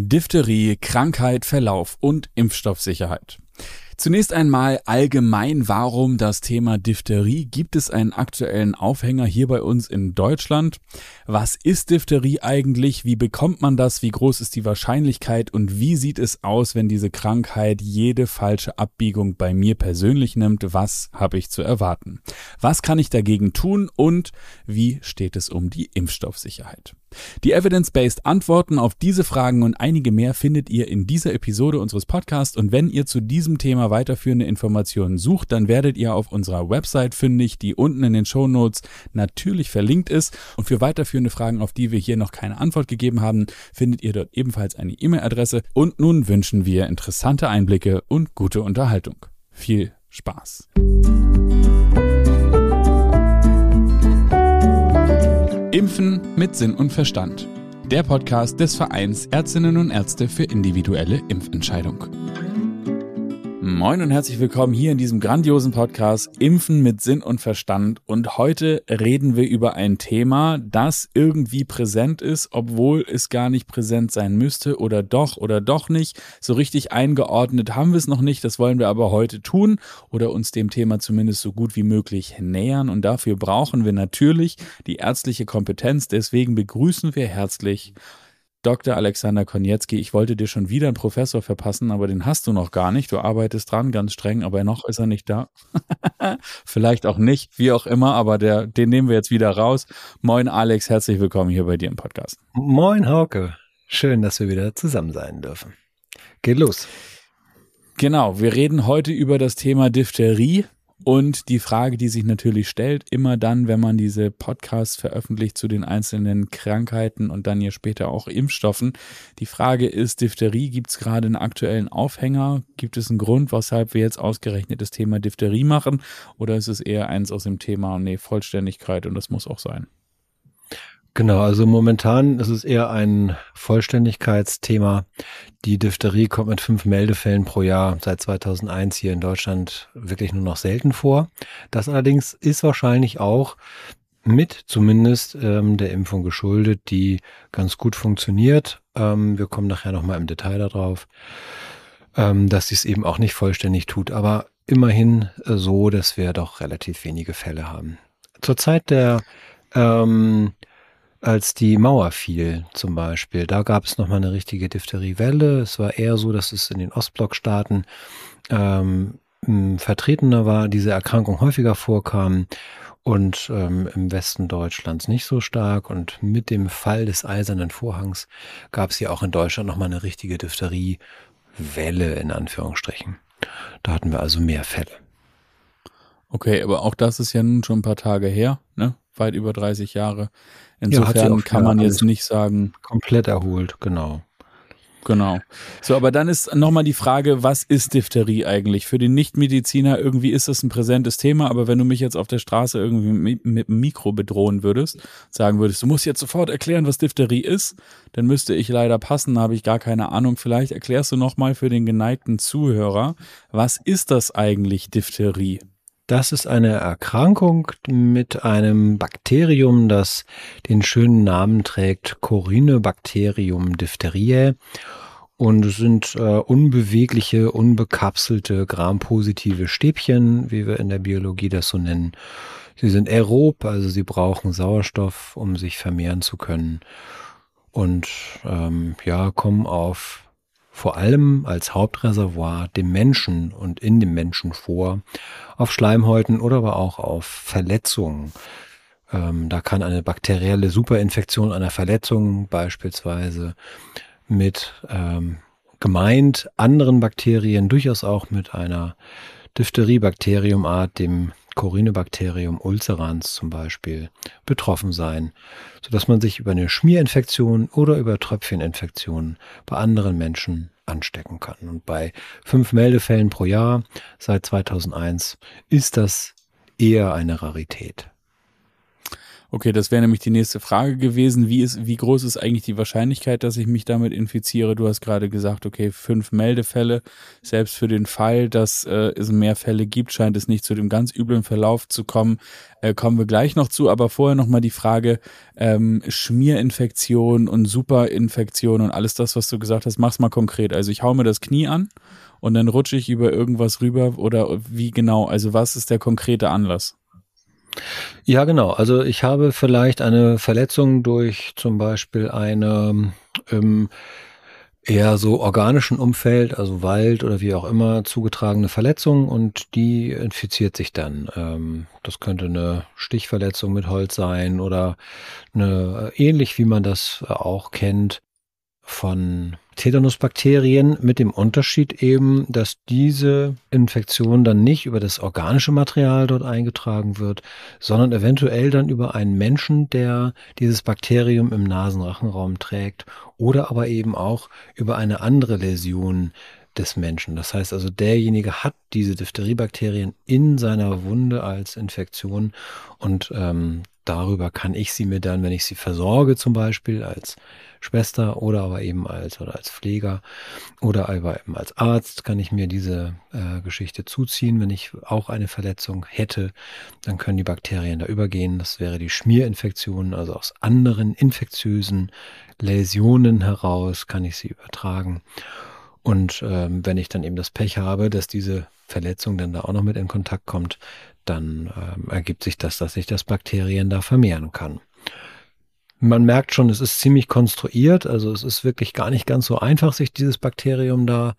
Diphtherie, Krankheit, Verlauf und Impfstoffsicherheit. Zunächst einmal allgemein, warum das Thema Diphtherie? Gibt es einen aktuellen Aufhänger hier bei uns in Deutschland? Was ist Diphtherie eigentlich? Wie bekommt man das? Wie groß ist die Wahrscheinlichkeit? Und wie sieht es aus, wenn diese Krankheit jede falsche Abbiegung bei mir persönlich nimmt? Was habe ich zu erwarten? Was kann ich dagegen tun? Und wie steht es um die Impfstoffsicherheit? Die Evidence-Based Antworten auf diese Fragen und einige mehr findet ihr in dieser Episode unseres Podcasts und wenn ihr zu diesem Thema weiterführende Informationen sucht, dann werdet ihr auf unserer Website fündig, die unten in den Show Notes natürlich verlinkt ist und für weiterführende Fragen, auf die wir hier noch keine Antwort gegeben haben, findet ihr dort ebenfalls eine E-Mail-Adresse und nun wünschen wir interessante Einblicke und gute Unterhaltung. Viel Spaß! Impfen mit Sinn und Verstand. Der Podcast des Vereins Ärztinnen und Ärzte für individuelle Impfentscheidung. Moin und herzlich willkommen hier in diesem grandiosen Podcast Impfen mit Sinn und Verstand. Und heute reden wir über ein Thema, das irgendwie präsent ist, obwohl es gar nicht präsent sein müsste oder doch oder doch nicht. So richtig eingeordnet haben wir es noch nicht. Das wollen wir aber heute tun oder uns dem Thema zumindest so gut wie möglich nähern. Und dafür brauchen wir natürlich die ärztliche Kompetenz. Deswegen begrüßen wir herzlich Dr. Alexander Konietzki, ich wollte dir schon wieder einen Professor verpassen, aber den hast du noch gar nicht. Du arbeitest dran, ganz streng, aber noch ist er nicht da. Vielleicht auch nicht, wie auch immer, aber der, den nehmen wir jetzt wieder raus. Moin Alex, herzlich willkommen hier bei dir im Podcast. Moin Hauke, schön, dass wir wieder zusammen sein dürfen. Geht los. Genau, wir reden heute über das Thema Diphtherie. Und die Frage, die sich natürlich stellt, immer dann, wenn man diese Podcasts veröffentlicht zu den einzelnen Krankheiten und dann ja später auch Impfstoffen, die Frage ist, Diphtherie, gibt es gerade einen aktuellen Aufhänger? Gibt es einen Grund, weshalb wir jetzt ausgerechnet das Thema Diphtherie machen? Oder ist es eher eins aus dem Thema, nee, Vollständigkeit und das muss auch sein? Genau, also momentan ist es eher ein Vollständigkeitsthema. Die Diphtherie kommt mit fünf Meldefällen pro Jahr seit 2001 hier in Deutschland wirklich nur noch selten vor. Das allerdings ist wahrscheinlich auch mit zumindest ähm, der Impfung geschuldet, die ganz gut funktioniert. Ähm, wir kommen nachher nochmal im Detail darauf, ähm, dass sie es eben auch nicht vollständig tut, aber immerhin äh, so, dass wir doch relativ wenige Fälle haben. Zur Zeit der ähm, als die Mauer fiel zum Beispiel. Da gab es nochmal eine richtige Diphtheriewelle. Es war eher so, dass es in den Ostblockstaaten ähm, vertretener war, diese Erkrankung häufiger vorkam und ähm, im Westen Deutschlands nicht so stark. Und mit dem Fall des Eisernen Vorhangs gab es hier auch in Deutschland nochmal eine richtige Diphtheriewelle in Anführungsstrichen. Da hatten wir also mehr Fälle. Okay, aber auch das ist ja nun schon ein paar Tage her, ne? Weit über 30 Jahre. Insofern ja, kann man jetzt nicht sagen. Komplett erholt, genau. Genau. So, aber dann ist nochmal die Frage, was ist Diphtherie eigentlich? Für den Nichtmediziner irgendwie ist das ein präsentes Thema, aber wenn du mich jetzt auf der Straße irgendwie mit, einem Mikro bedrohen würdest, sagen würdest, du musst jetzt sofort erklären, was Diphtherie ist, dann müsste ich leider passen, da habe ich gar keine Ahnung. Vielleicht erklärst du nochmal für den geneigten Zuhörer, was ist das eigentlich Diphtherie? Das ist eine Erkrankung mit einem Bakterium, das den schönen Namen trägt Corynebacterium diphtheriae. Und es sind äh, unbewegliche, unbekapselte, grampositive Stäbchen, wie wir in der Biologie das so nennen. Sie sind aerob, also sie brauchen Sauerstoff, um sich vermehren zu können. Und ähm, ja, kommen auf vor allem als Hauptreservoir dem Menschen und in dem Menschen vor, auf Schleimhäuten oder aber auch auf Verletzungen. Ähm, da kann eine bakterielle Superinfektion einer Verletzung beispielsweise mit ähm, gemeint anderen Bakterien, durchaus auch mit einer Diphtheriebakteriumart, dem Corynebacterium ulcerans zum Beispiel betroffen sein, sodass man sich über eine Schmierinfektion oder über Tröpfcheninfektionen bei anderen Menschen anstecken kann. Und bei fünf Meldefällen pro Jahr seit 2001 ist das eher eine Rarität. Okay, das wäre nämlich die nächste Frage gewesen. Wie ist, wie groß ist eigentlich die Wahrscheinlichkeit, dass ich mich damit infiziere? Du hast gerade gesagt, okay, fünf Meldefälle. Selbst für den Fall, dass äh, es mehr Fälle gibt, scheint es nicht zu dem ganz üblen Verlauf zu kommen. Äh, kommen wir gleich noch zu. Aber vorher nochmal die Frage, ähm, Schmierinfektion und Superinfektion und alles das, was du gesagt hast, mach's mal konkret. Also ich hau mir das Knie an und dann rutsche ich über irgendwas rüber oder wie genau? Also was ist der konkrete Anlass? Ja, genau. Also ich habe vielleicht eine Verletzung durch zum Beispiel eine ähm, eher so organischen Umfeld, also Wald oder wie auch immer, zugetragene Verletzung und die infiziert sich dann. Ähm, das könnte eine Stichverletzung mit Holz sein oder eine ähnlich wie man das auch kennt von Tetanusbakterien mit dem Unterschied eben, dass diese Infektion dann nicht über das organische Material dort eingetragen wird, sondern eventuell dann über einen Menschen, der dieses Bakterium im Nasenrachenraum trägt oder aber eben auch über eine andere Läsion des Menschen. Das heißt also, derjenige hat diese Diphtheriebakterien in seiner Wunde als Infektion und ähm, darüber kann ich sie mir dann, wenn ich sie versorge, zum Beispiel als Schwester oder aber eben als oder als Pfleger oder aber eben als Arzt kann ich mir diese äh, Geschichte zuziehen. Wenn ich auch eine Verletzung hätte, dann können die Bakterien da übergehen. Das wäre die Schmierinfektion, also aus anderen infektiösen Läsionen heraus kann ich sie übertragen. Und ähm, wenn ich dann eben das Pech habe, dass diese Verletzung dann da auch noch mit in Kontakt kommt, dann ähm, ergibt sich das, dass sich das Bakterien da vermehren kann. Man merkt schon, es ist ziemlich konstruiert, also es ist wirklich gar nicht ganz so einfach, sich dieses Bakterium da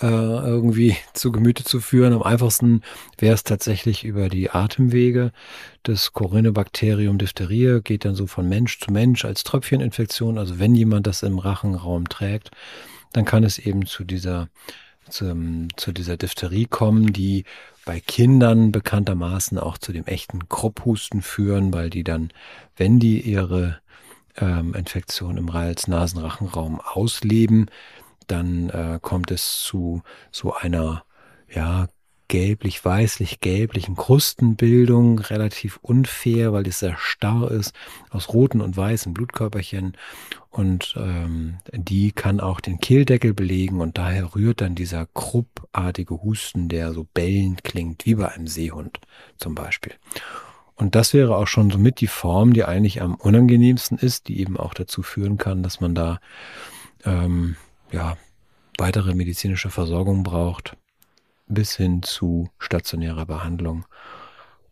äh, irgendwie zu Gemüte zu führen. Am einfachsten wäre es tatsächlich über die Atemwege. Das Corynebacterium diphtherie geht dann so von Mensch zu Mensch als Tröpfcheninfektion. Also wenn jemand das im Rachenraum trägt, dann kann es eben zu dieser zu, zu dieser Diphtherie kommen, die bei Kindern bekanntermaßen auch zu dem echten Krupphusten führen, weil die dann, wenn die ihre ähm, Infektion im Hals-Nasen-Rachenraum ausleben, dann äh, kommt es zu so einer ja gelblich-weißlich-gelblichen Krustenbildung, relativ unfair, weil es sehr starr ist, aus roten und weißen Blutkörperchen. Und ähm, die kann auch den Kehldeckel belegen und daher rührt dann dieser kruppartige Husten, der so bellend klingt, wie bei einem Seehund zum Beispiel. Und das wäre auch schon somit die Form, die eigentlich am unangenehmsten ist, die eben auch dazu führen kann, dass man da ähm, ja, weitere medizinische Versorgung braucht bis hin zu stationärer Behandlung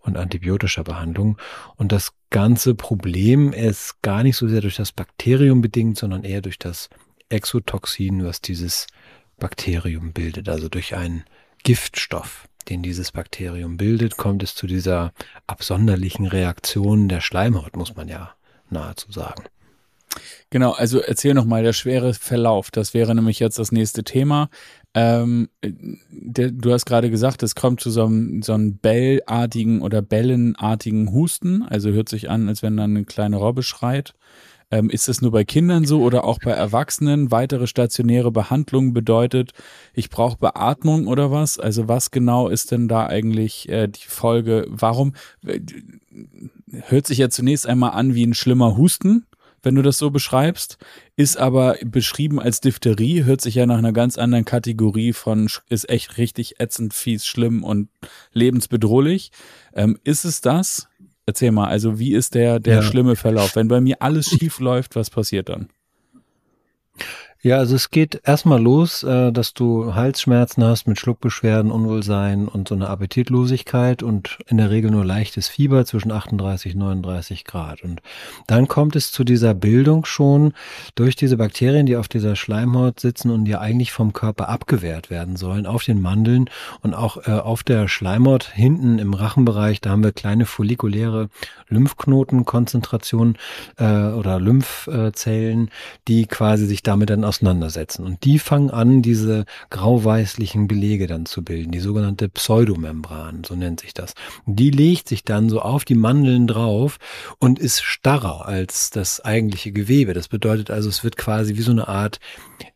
und antibiotischer Behandlung. Und das ganze Problem ist gar nicht so sehr durch das Bakterium bedingt, sondern eher durch das Exotoxin, was dieses Bakterium bildet, also durch einen Giftstoff, den dieses Bakterium bildet, kommt es zu dieser absonderlichen Reaktion der Schleimhaut, muss man ja nahezu sagen. Genau, also erzähl nochmal der schwere Verlauf. Das wäre nämlich jetzt das nächste Thema. Ähm, der, du hast gerade gesagt, es kommt zu so einem, so einem bellartigen oder bellenartigen Husten. Also hört sich an, als wenn dann eine kleine Robbe schreit. Ähm, ist das nur bei Kindern so oder auch bei Erwachsenen? Weitere stationäre Behandlung bedeutet, ich brauche Beatmung oder was? Also was genau ist denn da eigentlich äh, die Folge? Warum äh, hört sich ja zunächst einmal an wie ein schlimmer Husten? Wenn du das so beschreibst, ist aber beschrieben als Diphtherie, hört sich ja nach einer ganz anderen Kategorie von ist echt richtig ätzend, fies, schlimm und lebensbedrohlich. Ähm, ist es das? Erzähl mal, also wie ist der, der ja. schlimme Verlauf? Wenn bei mir alles schief läuft, was passiert dann? Ja, also es geht erstmal los, äh, dass du Halsschmerzen hast mit Schluckbeschwerden, Unwohlsein und so eine Appetitlosigkeit und in der Regel nur leichtes Fieber zwischen 38 und 39 Grad. Und dann kommt es zu dieser Bildung schon durch diese Bakterien, die auf dieser Schleimhaut sitzen und die eigentlich vom Körper abgewehrt werden sollen, auf den Mandeln und auch äh, auf der Schleimhaut hinten im Rachenbereich. Da haben wir kleine follikuläre Lymphknotenkonzentrationen äh, oder Lymphzellen, die quasi sich damit dann auseinandersetzen. Und die fangen an, diese grauweißlichen Belege dann zu bilden, die sogenannte Pseudomembran, so nennt sich das. Die legt sich dann so auf die Mandeln drauf und ist starrer als das eigentliche Gewebe. Das bedeutet also, es wird quasi wie so eine Art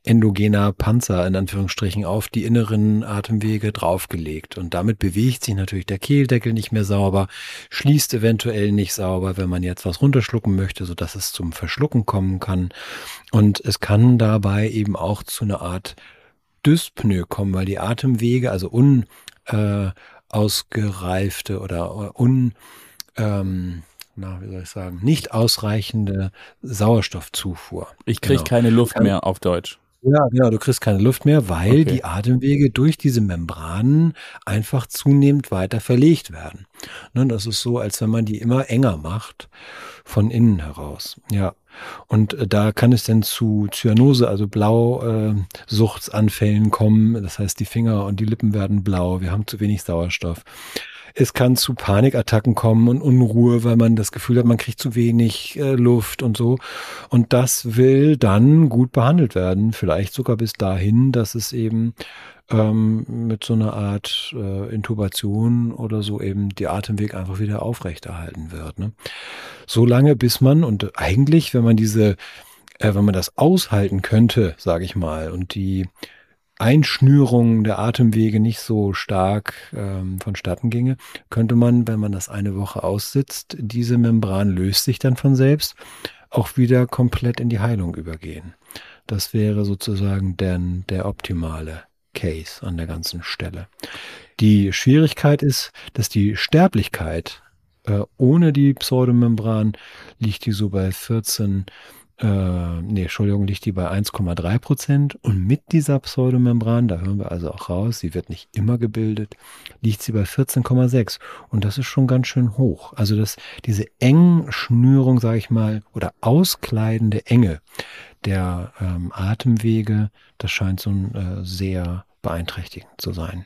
endogener Panzer in Anführungsstrichen auf die inneren Atemwege draufgelegt. Und damit bewegt sich natürlich der Kehldeckel nicht mehr sauber, schließt eventuell nicht nicht sauber, wenn man jetzt was runterschlucken möchte, so dass es zum Verschlucken kommen kann. Und es kann dabei eben auch zu einer Art Dyspnoe kommen, weil die Atemwege, also unausgereifte äh, oder un, ähm, na, wie soll ich sagen, nicht ausreichende Sauerstoffzufuhr. Ich kriege genau. keine Luft mehr auf Deutsch. Ja, genau, du kriegst keine Luft mehr, weil okay. die Atemwege durch diese Membranen einfach zunehmend weiter verlegt werden. Ne, das ist so, als wenn man die immer enger macht von innen heraus. Ja. Und äh, da kann es dann zu Zyanose, also Blausuchtsanfällen äh, kommen. Das heißt, die Finger und die Lippen werden blau. Wir haben zu wenig Sauerstoff. Es kann zu Panikattacken kommen und Unruhe, weil man das Gefühl hat, man kriegt zu wenig äh, Luft und so. Und das will dann gut behandelt werden. Vielleicht sogar bis dahin, dass es eben ähm, mit so einer Art äh, Intubation oder so eben die Atemweg einfach wieder aufrechterhalten wird. Ne? So lange, bis man, und eigentlich, wenn man diese, äh, wenn man das aushalten könnte, sage ich mal, und die Einschnürung der Atemwege nicht so stark ähm, vonstatten ginge, könnte man, wenn man das eine Woche aussitzt, diese Membran löst sich dann von selbst, auch wieder komplett in die Heilung übergehen. Das wäre sozusagen dann der optimale Case an der ganzen Stelle. Die Schwierigkeit ist, dass die Sterblichkeit äh, ohne die Pseudomembran liegt die so bei 14 äh, nee, Entschuldigung, liegt die bei 1,3 Prozent. Und mit dieser Pseudomembran, da hören wir also auch raus, sie wird nicht immer gebildet, liegt sie bei 14,6. Und das ist schon ganz schön hoch. Also das, diese Engschnürung, sage ich mal, oder auskleidende Enge der ähm, Atemwege, das scheint so ein, äh, sehr beeinträchtigend zu sein.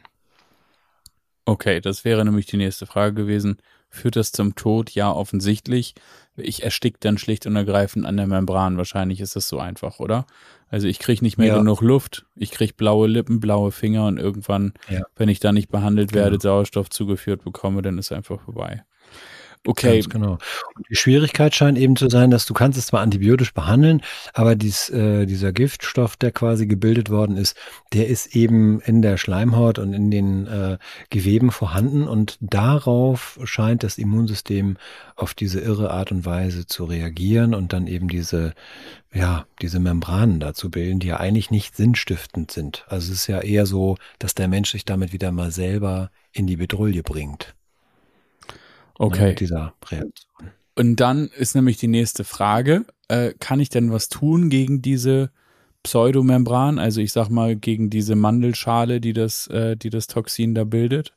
Okay, das wäre nämlich die nächste Frage gewesen. Führt das zum Tod? Ja, offensichtlich ich erstick dann schlicht und ergreifend an der Membran. Wahrscheinlich ist das so einfach, oder? Also ich kriege nicht mehr ja. genug Luft, ich kriege blaue Lippen, blaue Finger und irgendwann, ja. wenn ich da nicht behandelt werde, genau. Sauerstoff zugeführt bekomme, dann ist einfach vorbei. Okay. Ganz genau. Und die Schwierigkeit scheint eben zu sein, dass du kannst es zwar antibiotisch behandeln, aber dies, äh, dieser Giftstoff, der quasi gebildet worden ist, der ist eben in der Schleimhaut und in den äh, Geweben vorhanden und darauf scheint das Immunsystem auf diese irre Art und Weise zu reagieren und dann eben diese, ja, diese Membranen dazu bilden, die ja eigentlich nicht sinnstiftend sind. Also es ist ja eher so, dass der Mensch sich damit wieder mal selber in die Bedrulle bringt. Okay. Mit dieser Reaktion. Und dann ist nämlich die nächste Frage, äh, kann ich denn was tun gegen diese Pseudomembran, also ich sag mal gegen diese Mandelschale, die das, äh, die das Toxin da bildet?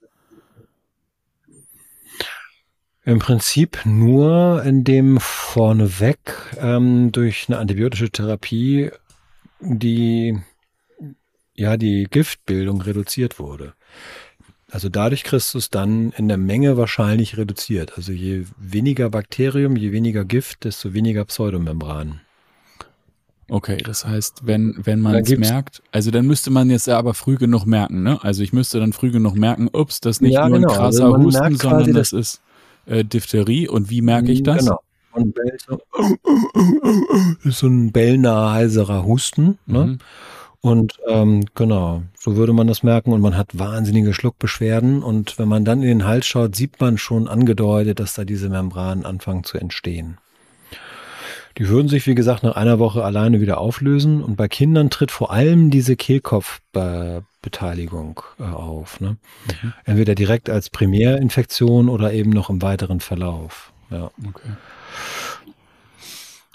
Im Prinzip nur, indem vorneweg ähm, durch eine antibiotische Therapie die, ja, die Giftbildung reduziert wurde. Also dadurch kriegst du es dann in der Menge wahrscheinlich reduziert. Also je weniger Bakterium, je weniger Gift, desto weniger Pseudomembran. Okay, das heißt, wenn, wenn man es merkt, also dann müsste man jetzt aber früh genug merken, ne? Also ich müsste dann früh genug merken, ups, das ist nicht ja, nur genau. ein also krasser also Husten, sondern das, ist äh, Diphtherie. Und wie merke ich das? Genau. Und so, ist so ein bellnaher, heiserer Husten, ne? Mhm. Und ähm, genau, so würde man das merken und man hat wahnsinnige Schluckbeschwerden und wenn man dann in den Hals schaut, sieht man schon angedeutet, dass da diese Membranen anfangen zu entstehen. Die würden sich, wie gesagt, nach einer Woche alleine wieder auflösen und bei Kindern tritt vor allem diese Kehlkopfbeteiligung äh, auf. Ne? Mhm. Entweder direkt als Primärinfektion oder eben noch im weiteren Verlauf. Ja. Okay.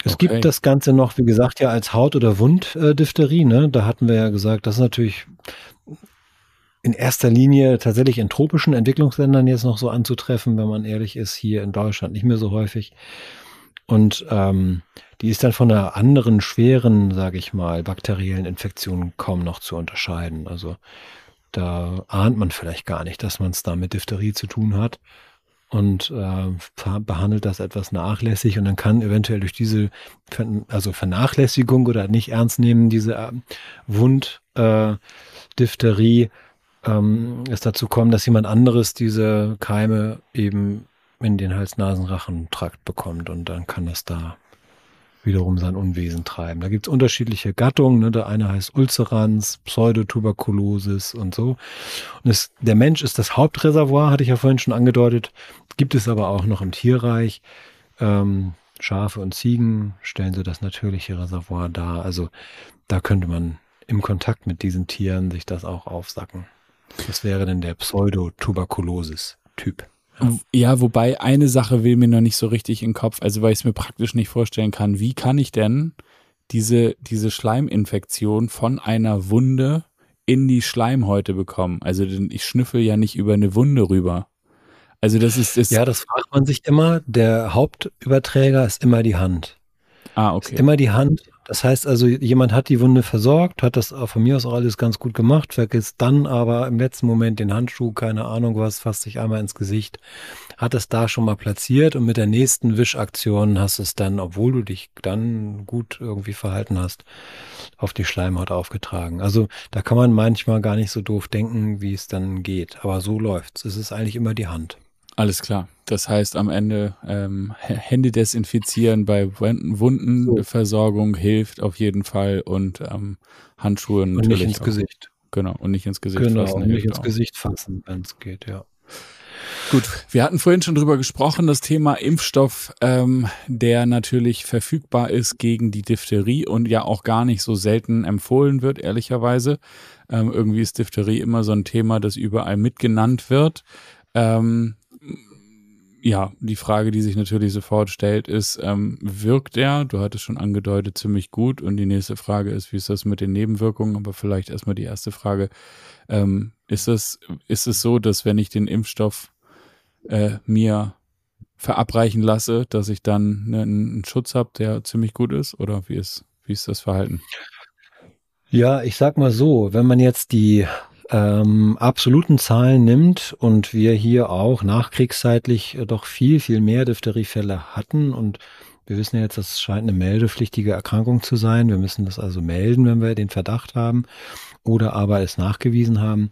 Es okay. gibt das Ganze noch, wie gesagt, ja als Haut- oder Wunddiphtherie. Ne? Da hatten wir ja gesagt, das ist natürlich in erster Linie tatsächlich in tropischen Entwicklungsländern jetzt noch so anzutreffen, wenn man ehrlich ist, hier in Deutschland nicht mehr so häufig. Und ähm, die ist dann von einer anderen schweren, sage ich mal, bakteriellen Infektion kaum noch zu unterscheiden. Also da ahnt man vielleicht gar nicht, dass man es da mit Diphtherie zu tun hat und äh, behandelt das etwas nachlässig und dann kann eventuell durch diese also Vernachlässigung oder nicht ernst nehmen diese äh, Wunddiphtherie äh, ähm, es dazu kommen, dass jemand anderes diese Keime eben in den Hals-Nasen-Rachen-Trakt bekommt und dann kann das da wiederum sein Unwesen treiben. Da gibt's unterschiedliche Gattungen. Ne? Der eine heißt Ulcerans, Pseudotuberkulosis und so. Und es, der Mensch ist das Hauptreservoir, hatte ich ja vorhin schon angedeutet, Gibt es aber auch noch im Tierreich. Ähm, Schafe und Ziegen stellen so das natürliche Reservoir dar. Also da könnte man im Kontakt mit diesen Tieren sich das auch aufsacken. Das wäre dann der Pseudotuberkulosis-Typ. Ja. wobei eine Sache will mir noch nicht so richtig in den Kopf, also weil ich es mir praktisch nicht vorstellen kann. Wie kann ich denn diese, diese Schleiminfektion von einer Wunde in die Schleimhäute bekommen? Also ich schnüffel ja nicht über eine Wunde rüber. Also das ist, ist Ja, das fragt man sich immer. Der Hauptüberträger ist immer die Hand. Ah, okay. Ist immer die Hand das heißt also, jemand hat die Wunde versorgt, hat das von mir aus auch alles ganz gut gemacht, vergisst dann aber im letzten Moment den Handschuh, keine Ahnung was, fasst sich einmal ins Gesicht, hat es da schon mal platziert und mit der nächsten Wischaktion hast es dann, obwohl du dich dann gut irgendwie verhalten hast, auf die Schleimhaut aufgetragen. Also da kann man manchmal gar nicht so doof denken, wie es dann geht. Aber so läuft's. Es ist eigentlich immer die Hand. Alles klar. Das heißt, am Ende ähm, Hände desinfizieren bei Wundenversorgung hilft auf jeden Fall und ähm, Handschuhe und nicht ins auch. Gesicht. Genau, und nicht ins Gesicht genau, fassen. Genau, nicht ins auch. Gesicht fassen, wenn es geht, ja. Gut, wir hatten vorhin schon drüber gesprochen, das Thema Impfstoff, ähm, der natürlich verfügbar ist gegen die Diphtherie und ja auch gar nicht so selten empfohlen wird, ehrlicherweise. Ähm, irgendwie ist Diphtherie immer so ein Thema, das überall mitgenannt wird. Ähm, ja, die Frage, die sich natürlich sofort stellt, ist, ähm, wirkt er? Du hattest schon angedeutet, ziemlich gut. Und die nächste Frage ist, wie ist das mit den Nebenwirkungen? Aber vielleicht erstmal die erste Frage. Ähm, ist es, ist es so, dass wenn ich den Impfstoff äh, mir verabreichen lasse, dass ich dann ne, einen Schutz habe, der ziemlich gut ist? Oder wie ist, wie ist das Verhalten? Ja, ich sag mal so, wenn man jetzt die ähm, absoluten Zahlen nimmt und wir hier auch nachkriegszeitlich doch viel, viel mehr Diphtheriefälle hatten und wir wissen ja jetzt, das scheint eine meldepflichtige Erkrankung zu sein. Wir müssen das also melden, wenn wir den Verdacht haben oder aber es nachgewiesen haben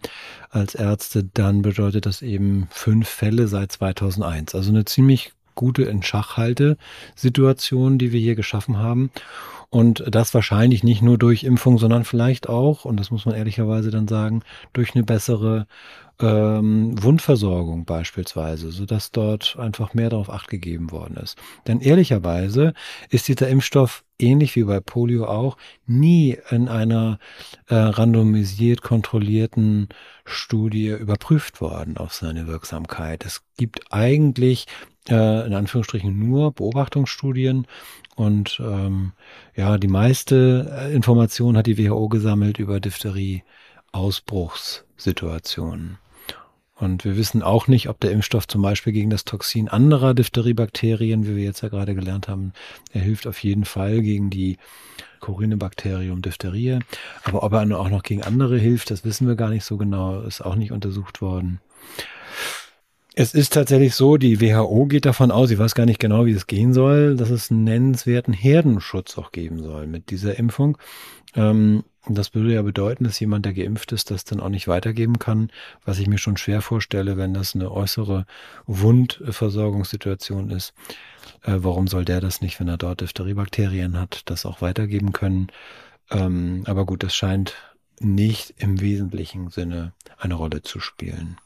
als Ärzte, dann bedeutet das eben fünf Fälle seit 2001. Also eine ziemlich gute Entschachhalte-Situation, die wir hier geschaffen haben. Und das wahrscheinlich nicht nur durch Impfung, sondern vielleicht auch, und das muss man ehrlicherweise dann sagen, durch eine bessere ähm, Wundversorgung beispielsweise, sodass dort einfach mehr darauf acht gegeben worden ist. Denn ehrlicherweise ist dieser Impfstoff ähnlich wie bei Polio auch nie in einer äh, randomisiert kontrollierten Studie überprüft worden auf seine Wirksamkeit. Es gibt eigentlich äh, in Anführungsstrichen nur Beobachtungsstudien und ähm, ja, die meiste äh, Information hat die WHO gesammelt über Diphtherie-Ausbruchssituationen. Und wir wissen auch nicht, ob der Impfstoff zum Beispiel gegen das Toxin anderer Diphtheriebakterien, wie wir jetzt ja gerade gelernt haben, er hilft auf jeden Fall gegen die Corinebacterium diphtherie. Aber ob er auch noch gegen andere hilft, das wissen wir gar nicht so genau, ist auch nicht untersucht worden. Es ist tatsächlich so, die WHO geht davon aus, ich weiß gar nicht genau, wie es gehen soll, dass es einen nennenswerten Herdenschutz auch geben soll mit dieser Impfung. Ähm, das würde ja bedeuten, dass jemand, der geimpft ist, das dann auch nicht weitergeben kann, was ich mir schon schwer vorstelle, wenn das eine äußere Wundversorgungssituation ist. Äh, warum soll der das nicht, wenn er dort Diphtheriebakterien hat, das auch weitergeben können? Ähm, aber gut, das scheint nicht im wesentlichen Sinne eine Rolle zu spielen.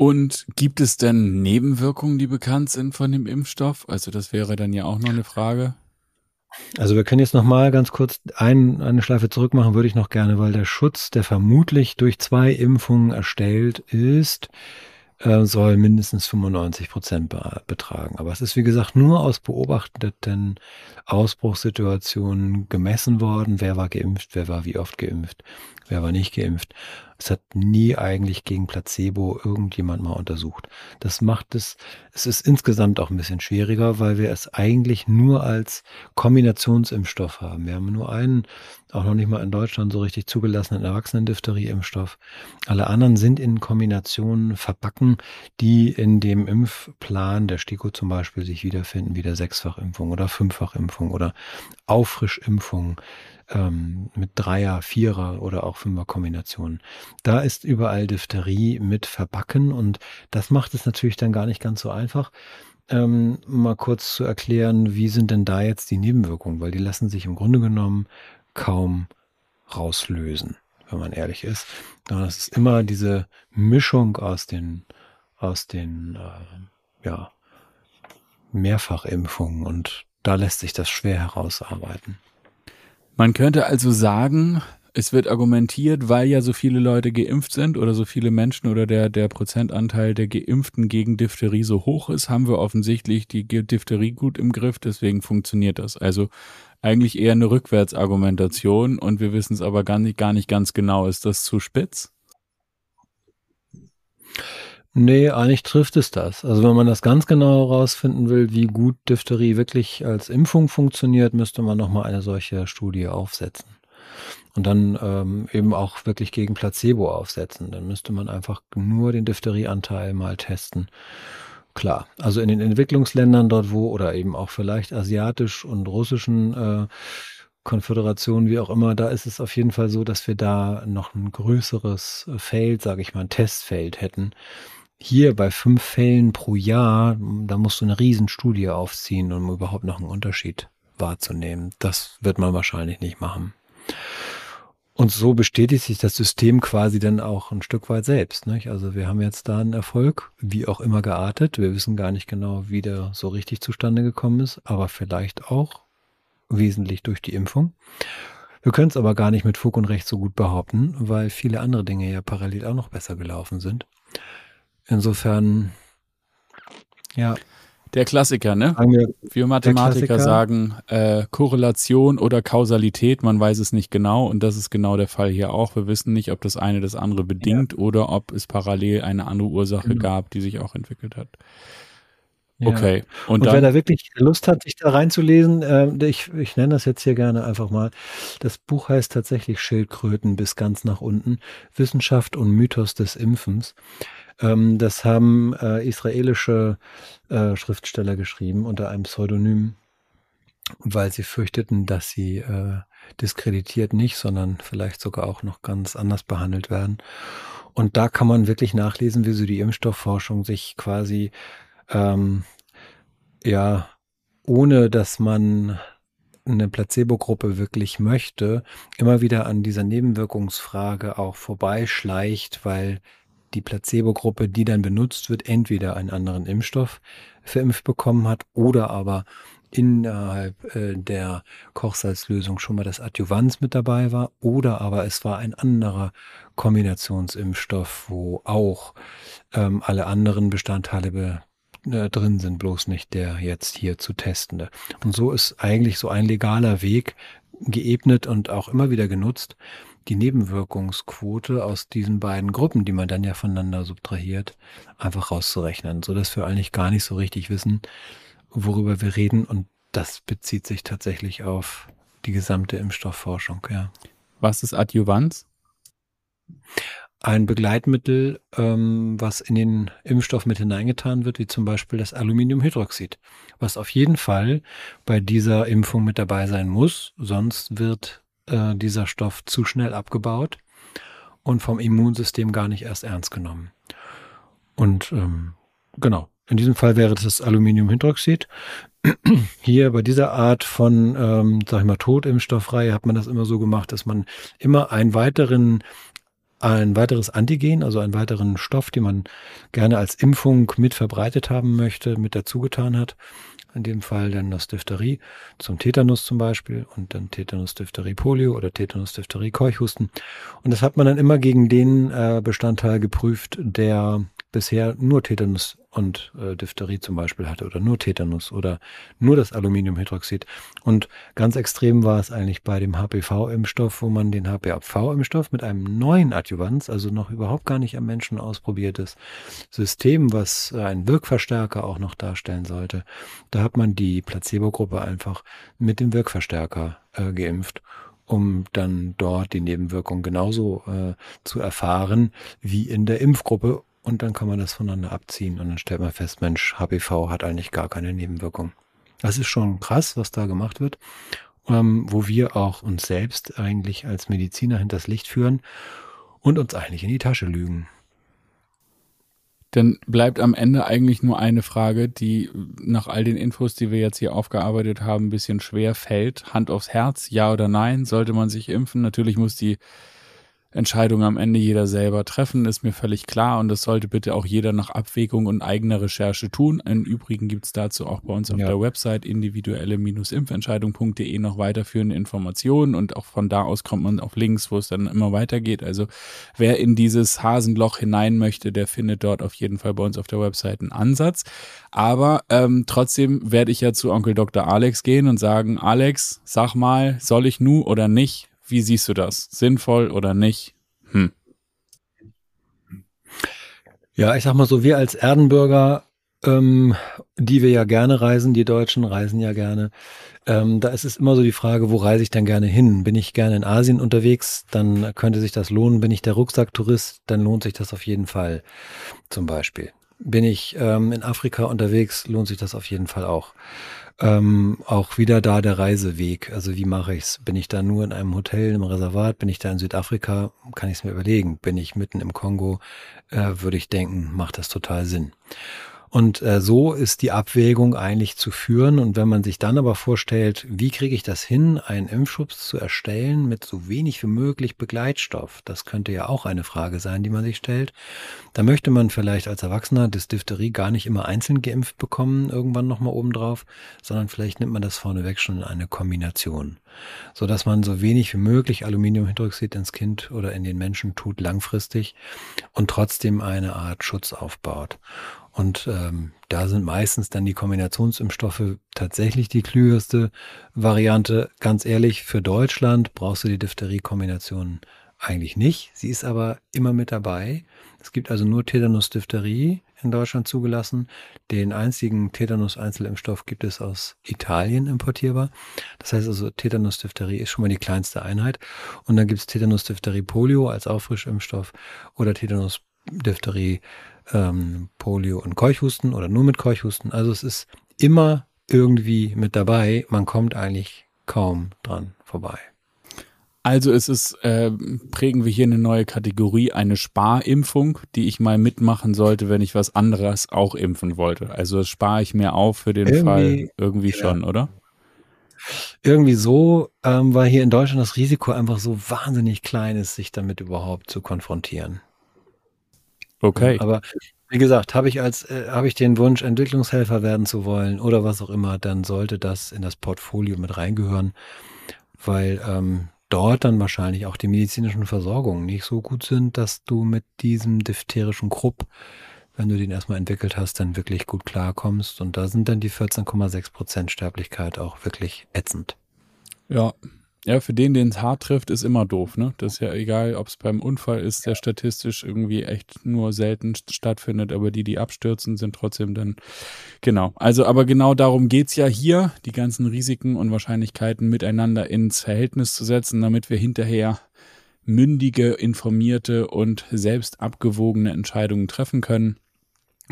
Und gibt es denn Nebenwirkungen, die bekannt sind von dem Impfstoff? Also das wäre dann ja auch noch eine Frage. Also wir können jetzt noch mal ganz kurz ein, eine Schleife zurück machen, würde ich noch gerne, weil der Schutz, der vermutlich durch zwei Impfungen erstellt ist, äh, soll mindestens 95 Prozent betragen. Aber es ist, wie gesagt, nur aus beobachteten Ausbruchssituationen gemessen worden. Wer war geimpft, wer war wie oft geimpft, wer war nicht geimpft. Es hat nie eigentlich gegen Placebo irgendjemand mal untersucht. Das macht es, es ist insgesamt auch ein bisschen schwieriger, weil wir es eigentlich nur als Kombinationsimpfstoff haben. Wir haben nur einen, auch noch nicht mal in Deutschland so richtig zugelassenen Erwachsenen-Diphtherie-Impfstoff. Alle anderen sind in Kombinationen verbacken, die in dem Impfplan der STIKO zum Beispiel sich wiederfinden, wie der Sechsfachimpfung oder Fünffachimpfung oder Auffrischimpfung ähm, mit Dreier, Vierer oder auch Fünfer-Kombinationen. Da ist überall Diphtherie mit verbacken und das macht es natürlich dann gar nicht ganz so einfach. Ähm, mal kurz zu erklären, wie sind denn da jetzt die Nebenwirkungen, weil die lassen sich im Grunde genommen kaum rauslösen, wenn man ehrlich ist. Das ist immer diese Mischung aus den aus den äh, ja, Mehrfachimpfungen und da lässt sich das schwer herausarbeiten. Man könnte also sagen, es wird argumentiert, weil ja so viele Leute geimpft sind oder so viele Menschen oder der, der Prozentanteil der Geimpften gegen Diphtherie so hoch ist, haben wir offensichtlich die Diphtherie gut im Griff, deswegen funktioniert das. Also eigentlich eher eine Rückwärtsargumentation und wir wissen es aber gar nicht, gar nicht ganz genau. Ist das zu spitz? Nee, eigentlich trifft es das. Also wenn man das ganz genau herausfinden will, wie gut Diphtherie wirklich als Impfung funktioniert, müsste man nochmal eine solche Studie aufsetzen. Und dann ähm, eben auch wirklich gegen Placebo aufsetzen. Dann müsste man einfach nur den Diphtherie-Anteil mal testen. Klar, also in den Entwicklungsländern dort wo oder eben auch vielleicht asiatisch und russischen äh, Konföderationen, wie auch immer, da ist es auf jeden Fall so, dass wir da noch ein größeres Feld, sage ich mal, ein Testfeld hätten. Hier bei fünf Fällen pro Jahr, da musst du eine Riesenstudie aufziehen, um überhaupt noch einen Unterschied wahrzunehmen. Das wird man wahrscheinlich nicht machen. Und so bestätigt sich das System quasi dann auch ein Stück weit selbst. Nicht? Also wir haben jetzt da einen Erfolg, wie auch immer geartet. Wir wissen gar nicht genau, wie der so richtig zustande gekommen ist, aber vielleicht auch wesentlich durch die Impfung. Wir können es aber gar nicht mit Fug und Recht so gut behaupten, weil viele andere Dinge ja parallel auch noch besser gelaufen sind. Insofern, ja. Der Klassiker, ne? Wir Mathematiker sagen äh, Korrelation oder Kausalität, man weiß es nicht genau und das ist genau der Fall hier auch. Wir wissen nicht, ob das eine das andere bedingt ja. oder ob es parallel eine andere Ursache genau. gab, die sich auch entwickelt hat. Ja. Okay. Und, und dann, wer da wirklich Lust hat, sich da reinzulesen, äh, ich, ich nenne das jetzt hier gerne einfach mal. Das Buch heißt tatsächlich Schildkröten bis ganz nach unten. Wissenschaft und Mythos des Impfens. Ähm, das haben äh, israelische äh, Schriftsteller geschrieben unter einem Pseudonym, weil sie fürchteten, dass sie äh, diskreditiert nicht, sondern vielleicht sogar auch noch ganz anders behandelt werden. Und da kann man wirklich nachlesen, wie so die Impfstoffforschung sich quasi ähm, ja ohne dass man eine Placebo-Gruppe wirklich möchte, immer wieder an dieser Nebenwirkungsfrage auch vorbeischleicht, weil die Placebo-Gruppe, die dann benutzt wird, entweder einen anderen Impfstoff verimpft bekommen hat oder aber innerhalb äh, der Kochsalzlösung schon mal das Adjuvanz mit dabei war oder aber es war ein anderer Kombinationsimpfstoff, wo auch ähm, alle anderen Bestandteile be äh, drin sind, bloß nicht der jetzt hier zu testende. Und so ist eigentlich so ein legaler Weg geebnet und auch immer wieder genutzt, die Nebenwirkungsquote aus diesen beiden Gruppen, die man dann ja voneinander subtrahiert, einfach rauszurechnen, so dass wir eigentlich gar nicht so richtig wissen, worüber wir reden. Und das bezieht sich tatsächlich auf die gesamte Impfstoffforschung, ja. Was ist Adjuvanz? Ein Begleitmittel, ähm, was in den Impfstoff mit hineingetan wird, wie zum Beispiel das Aluminiumhydroxid, was auf jeden Fall bei dieser Impfung mit dabei sein muss, sonst wird äh, dieser Stoff zu schnell abgebaut und vom Immunsystem gar nicht erst ernst genommen. Und ähm, genau, in diesem Fall wäre das Aluminiumhydroxid. Hier bei dieser Art von, ähm, sag ich mal, Totimpfstoffreihe hat man das immer so gemacht, dass man immer einen weiteren ein weiteres Antigen, also einen weiteren Stoff, den man gerne als Impfung mit verbreitet haben möchte, mit dazugetan hat in dem Fall dann das Diphtherie zum Tetanus zum Beispiel und dann Tetanus, Diphtherie, Polio oder Tetanus, Diphtherie, Keuchhusten. Und das hat man dann immer gegen den äh, Bestandteil geprüft, der bisher nur Tetanus und äh, Diphtherie zum Beispiel hatte oder nur Tetanus oder nur das Aluminiumhydroxid. Und ganz extrem war es eigentlich bei dem HPV-Impfstoff, wo man den HPV-Impfstoff mit einem neuen Adjuvanz, also noch überhaupt gar nicht am Menschen ausprobiertes System, was äh, einen Wirkverstärker auch noch darstellen sollte, da hat man die Placebo-Gruppe einfach mit dem Wirkverstärker äh, geimpft um dann dort die Nebenwirkung genauso äh, zu erfahren wie in der Impfgruppe und dann kann man das voneinander abziehen und dann stellt man fest, Mensch, HPV hat eigentlich gar keine Nebenwirkung. Das ist schon krass, was da gemacht wird, ähm, wo wir auch uns selbst eigentlich als Mediziner hinters Licht führen und uns eigentlich in die Tasche lügen. Dann bleibt am Ende eigentlich nur eine Frage, die nach all den Infos, die wir jetzt hier aufgearbeitet haben, ein bisschen schwer fällt. Hand aufs Herz, ja oder nein? Sollte man sich impfen? Natürlich muss die Entscheidung am Ende jeder selber treffen, ist mir völlig klar und das sollte bitte auch jeder nach Abwägung und eigener Recherche tun. Im Übrigen gibt's dazu auch bei uns auf ja. der Website individuelle-impfentscheidung.de noch weiterführende Informationen und auch von da aus kommt man auf Links, wo es dann immer weitergeht. Also wer in dieses Hasenloch hinein möchte, der findet dort auf jeden Fall bei uns auf der Website einen Ansatz. Aber ähm, trotzdem werde ich ja zu Onkel Dr. Alex gehen und sagen, Alex, sag mal, soll ich nu oder nicht? Wie siehst du das? Sinnvoll oder nicht? Hm. Ja, ich sag mal so, wir als Erdenbürger, ähm, die wir ja gerne reisen, die Deutschen reisen ja gerne, ähm, da ist es immer so die Frage, wo reise ich denn gerne hin? Bin ich gerne in Asien unterwegs, dann könnte sich das lohnen. Bin ich der Rucksacktourist, dann lohnt sich das auf jeden Fall zum Beispiel. Bin ich ähm, in Afrika unterwegs, lohnt sich das auf jeden Fall auch. Ähm, auch wieder da der Reiseweg. Also wie mache ich's? Bin ich da nur in einem Hotel, im Reservat? Bin ich da in Südafrika? Kann ich es mir überlegen. Bin ich mitten im Kongo? Äh, würde ich denken, macht das total Sinn. Und äh, so ist die Abwägung eigentlich zu führen. Und wenn man sich dann aber vorstellt, wie kriege ich das hin, einen Impfschutz zu erstellen mit so wenig wie möglich Begleitstoff, das könnte ja auch eine Frage sein, die man sich stellt. Da möchte man vielleicht als Erwachsener das Diphtherie gar nicht immer einzeln geimpft bekommen, irgendwann nochmal obendrauf, sondern vielleicht nimmt man das vorneweg schon in eine Kombination, so dass man so wenig wie möglich Aluminiumhydroxid ins Kind oder in den Menschen tut langfristig und trotzdem eine Art Schutz aufbaut. Und ähm, da sind meistens dann die Kombinationsimpfstoffe tatsächlich die klügerste Variante. Ganz ehrlich, für Deutschland brauchst du die Diphtherie-Kombination eigentlich nicht. Sie ist aber immer mit dabei. Es gibt also nur Tetanus-Diphtherie in Deutschland zugelassen. Den einzigen Tetanus-Einzelimpfstoff gibt es aus Italien importierbar. Das heißt also, Tetanus-Diphtherie ist schon mal die kleinste Einheit. Und dann gibt es Tetanus-Diphtherie-Polio als Auffrischimpfstoff oder Tetanus-Diphtherie ähm, Polio und Keuchhusten oder nur mit Keuchhusten. Also es ist immer irgendwie mit dabei. Man kommt eigentlich kaum dran vorbei. Also es ist, äh, prägen wir hier eine neue Kategorie, eine Sparimpfung, die ich mal mitmachen sollte, wenn ich was anderes auch impfen wollte. Also das spare ich mir auf für den irgendwie, Fall irgendwie ja. schon, oder? Irgendwie so, ähm, weil hier in Deutschland das Risiko einfach so wahnsinnig klein ist, sich damit überhaupt zu konfrontieren. Okay. Aber wie gesagt, habe ich als äh, habe ich den Wunsch, Entwicklungshelfer werden zu wollen oder was auch immer, dann sollte das in das Portfolio mit reingehören, weil ähm, dort dann wahrscheinlich auch die medizinischen Versorgungen nicht so gut sind, dass du mit diesem diphterischen Krupp, wenn du den erstmal entwickelt hast, dann wirklich gut klarkommst. Und da sind dann die 14,6 Prozent Sterblichkeit auch wirklich ätzend. Ja, ja, für den, den es hart trifft, ist immer doof, ne? Das ist ja egal, ob es beim Unfall ist, der statistisch irgendwie echt nur selten stattfindet, aber die, die abstürzen, sind trotzdem dann, genau. Also, aber genau darum geht's ja hier, die ganzen Risiken und Wahrscheinlichkeiten miteinander ins Verhältnis zu setzen, damit wir hinterher mündige, informierte und selbst abgewogene Entscheidungen treffen können.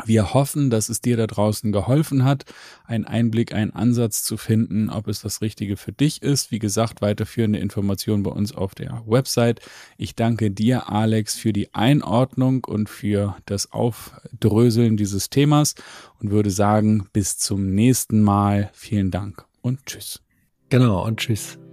Wir hoffen, dass es dir da draußen geholfen hat, einen Einblick, einen Ansatz zu finden, ob es das Richtige für dich ist. Wie gesagt, weiterführende Informationen bei uns auf der Website. Ich danke dir, Alex, für die Einordnung und für das Aufdröseln dieses Themas und würde sagen, bis zum nächsten Mal. Vielen Dank und tschüss. Genau, und tschüss.